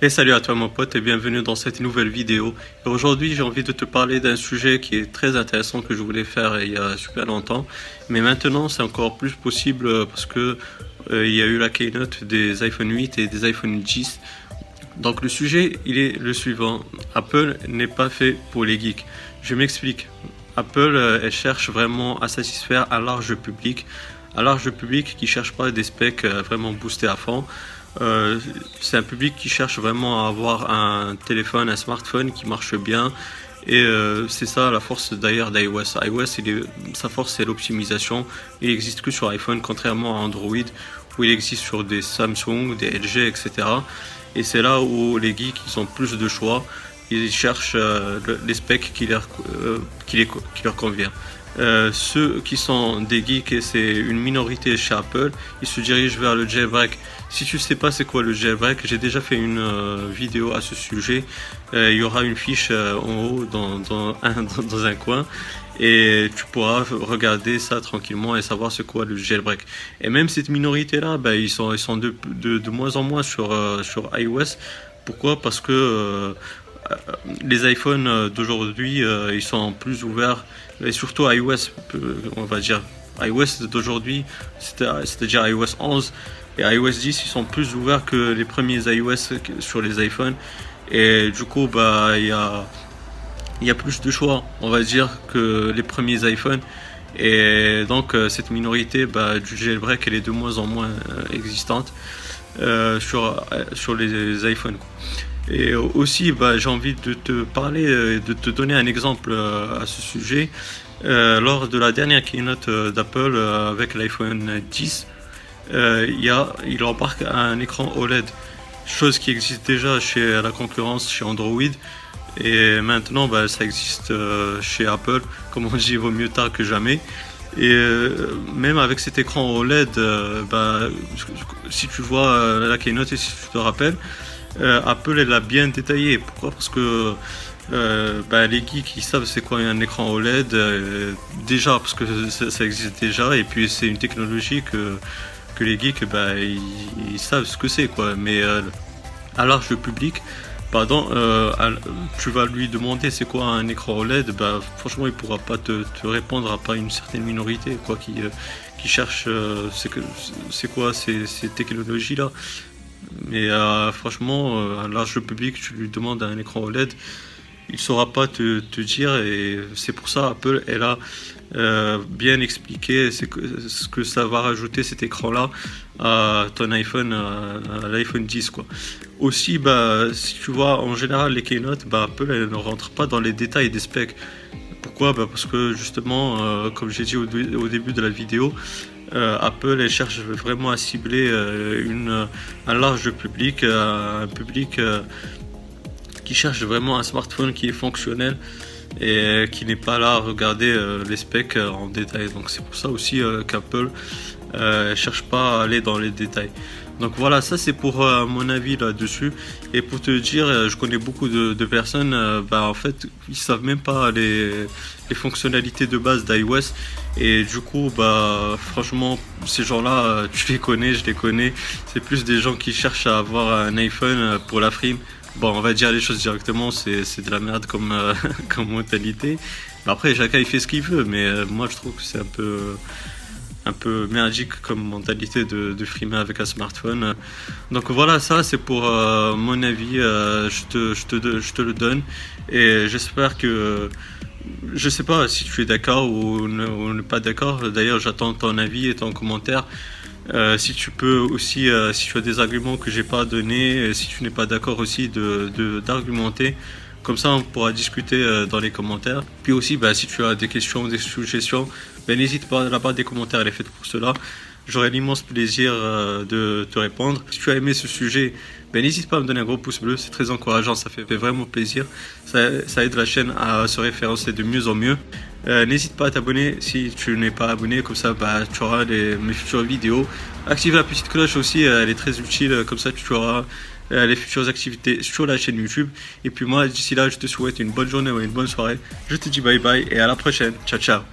Et salut à toi mon pote et bienvenue dans cette nouvelle vidéo. Aujourd'hui j'ai envie de te parler d'un sujet qui est très intéressant que je voulais faire il y a super longtemps. Mais maintenant c'est encore plus possible parce que euh, il y a eu la keynote des iPhone 8 et des iPhone 10. Donc le sujet il est le suivant. Apple n'est pas fait pour les geeks. Je m'explique. Apple euh, elle cherche vraiment à satisfaire un large public. Un large public qui cherche pas des specs euh, vraiment boostés à fond. Euh, c'est un public qui cherche vraiment à avoir un téléphone, un smartphone qui marche bien. Et euh, c'est ça la force d'ailleurs d'iOS. iOS, sa force c'est l'optimisation. Il n'existe que sur iPhone, contrairement à Android, où il existe sur des Samsung, des LG, etc. Et c'est là où les geeks ils ont plus de choix. Ils cherchent euh, les specs qui leur, qui, qui leur convient. Euh, ceux qui sont des geeks, et c'est une minorité chez Apple, ils se dirigent vers le jailbreak. Si tu sais pas c'est quoi le jailbreak, j'ai déjà fait une euh, vidéo à ce sujet. Euh, il y aura une fiche en haut dans, dans, un, dans, un, coin et tu pourras regarder ça tranquillement et savoir c'est quoi le jailbreak. Et même cette minorité-là, ben, ils sont, ils sont de, de, de moins en moins sur, sur iOS. Pourquoi? Parce que les iPhones d'aujourd'hui, ils sont plus ouverts et surtout iOS, on va dire iOS d'aujourd'hui, c'est-à-dire iOS 11 et iOS 10, ils sont plus ouverts que les premiers iOS sur les iPhones. Et du coup, bah, il y a, y a plus de choix, on va dire, que les premiers iPhones. Et donc, euh, cette minorité bah, du jailbreak, elle est de moins en moins euh, existante euh, sur, sur les, iPhones. Et aussi, bah, j'ai envie de te parler, de te donner un exemple à ce sujet. lors de la dernière keynote d'Apple avec l'iPhone 10, il, y a, il embarque un écran OLED, chose qui existe déjà chez la concurrence, chez Android. Et maintenant, bah, ça existe chez Apple. Comme on dit, il vaut mieux tard que jamais. Et même avec cet écran OLED, bah, si tu vois la keynote et si tu te rappelles, euh, Apple elle l'a bien détaillé. Pourquoi? Parce que euh, bah, les geeks ils savent c'est quoi un écran OLED euh, déjà parce que ça, existe déjà et puis c'est une technologie que, que les geeks bah, savent ce que c'est quoi. Mais à large public, pardon, tu vas lui demander c'est quoi un écran OLED, bah, franchement il pourra pas te, répondre à pas une certaine minorité quoi qui, qui cherche c'est quoi ces, ces technologies là. Mais euh, franchement, euh, un large public, tu lui demandes un écran OLED, il ne saura pas te, te, dire. Et c'est pour ça Apple, a euh, bien expliqué ce que, ce que ça va rajouter cet écran-là à ton iPhone, à, l'iPhone 10. Quoi. Aussi, bah, si tu vois, en général, les keynotes, bah, Apple elle ne rentre pas dans les détails des specs. Pourquoi bah Parce que justement, comme j'ai dit au, début de la vidéo, euh, Apple cherche vraiment à cibler euh, une, un large public, euh, un public qui cherche vraiment un smartphone qui est fonctionnel et qui n'est pas là à regarder les specs en détail. Donc c'est pour ça aussi qu'Apple ne cherche pas à aller dans les détails. Donc voilà, ça c'est pour mon avis là-dessus. Et pour te dire, je connais beaucoup de, personnes, bah, en fait, ils savent même pas les, les fonctionnalités de base d'iOS. Et du coup, bah, franchement, ces gens-là, euh, tu les connais, je les connais. C'est plus des gens qui cherchent à avoir un iPhone euh, pour la frime. Bon, on va dire les choses directement, c'est de la merde comme, euh, comme mentalité. après, chacun il fait ce qu'il veut, mais moi je trouve que c'est un peu un peu merdique comme mentalité de, de avec un smartphone. Donc voilà, ça c'est pour mon avis, je, te, je, te, je te le donne et j'espère que je sais pas si tu es d'accord ou, ne, pas d'accord. D'ailleurs, j'attends ton avis et ton commentaire. Euh, si tu peux aussi, euh, si tu as des arguments que j'ai pas donnés, si tu n'es pas d'accord aussi de d'argumenter, comme ça on pourra discuter euh, dans les commentaires. Puis aussi, bah, si tu as des questions, des suggestions, n'hésite pas, la barre des commentaires elle est faite pour cela. J'aurai l'immense plaisir euh, de te répondre. Si tu as aimé ce sujet, ben, n'hésite pas à me donner un gros pouce bleu, c'est très encourageant, ça fait vraiment plaisir. Ça, aide la chaîne à se référencer de mieux en mieux. Euh, n'hésite pas à t'abonner si tu n'es pas abonné, comme ça bah, tu auras mes futures vidéos. Active la petite cloche aussi, euh, elle est très utile, comme ça tu auras les futures activités sur la chaîne YouTube. Et puis moi, d'ici là, je te souhaite une bonne journée ou une bonne soirée. Je te dis bye bye et à la prochaine. Ciao, ciao.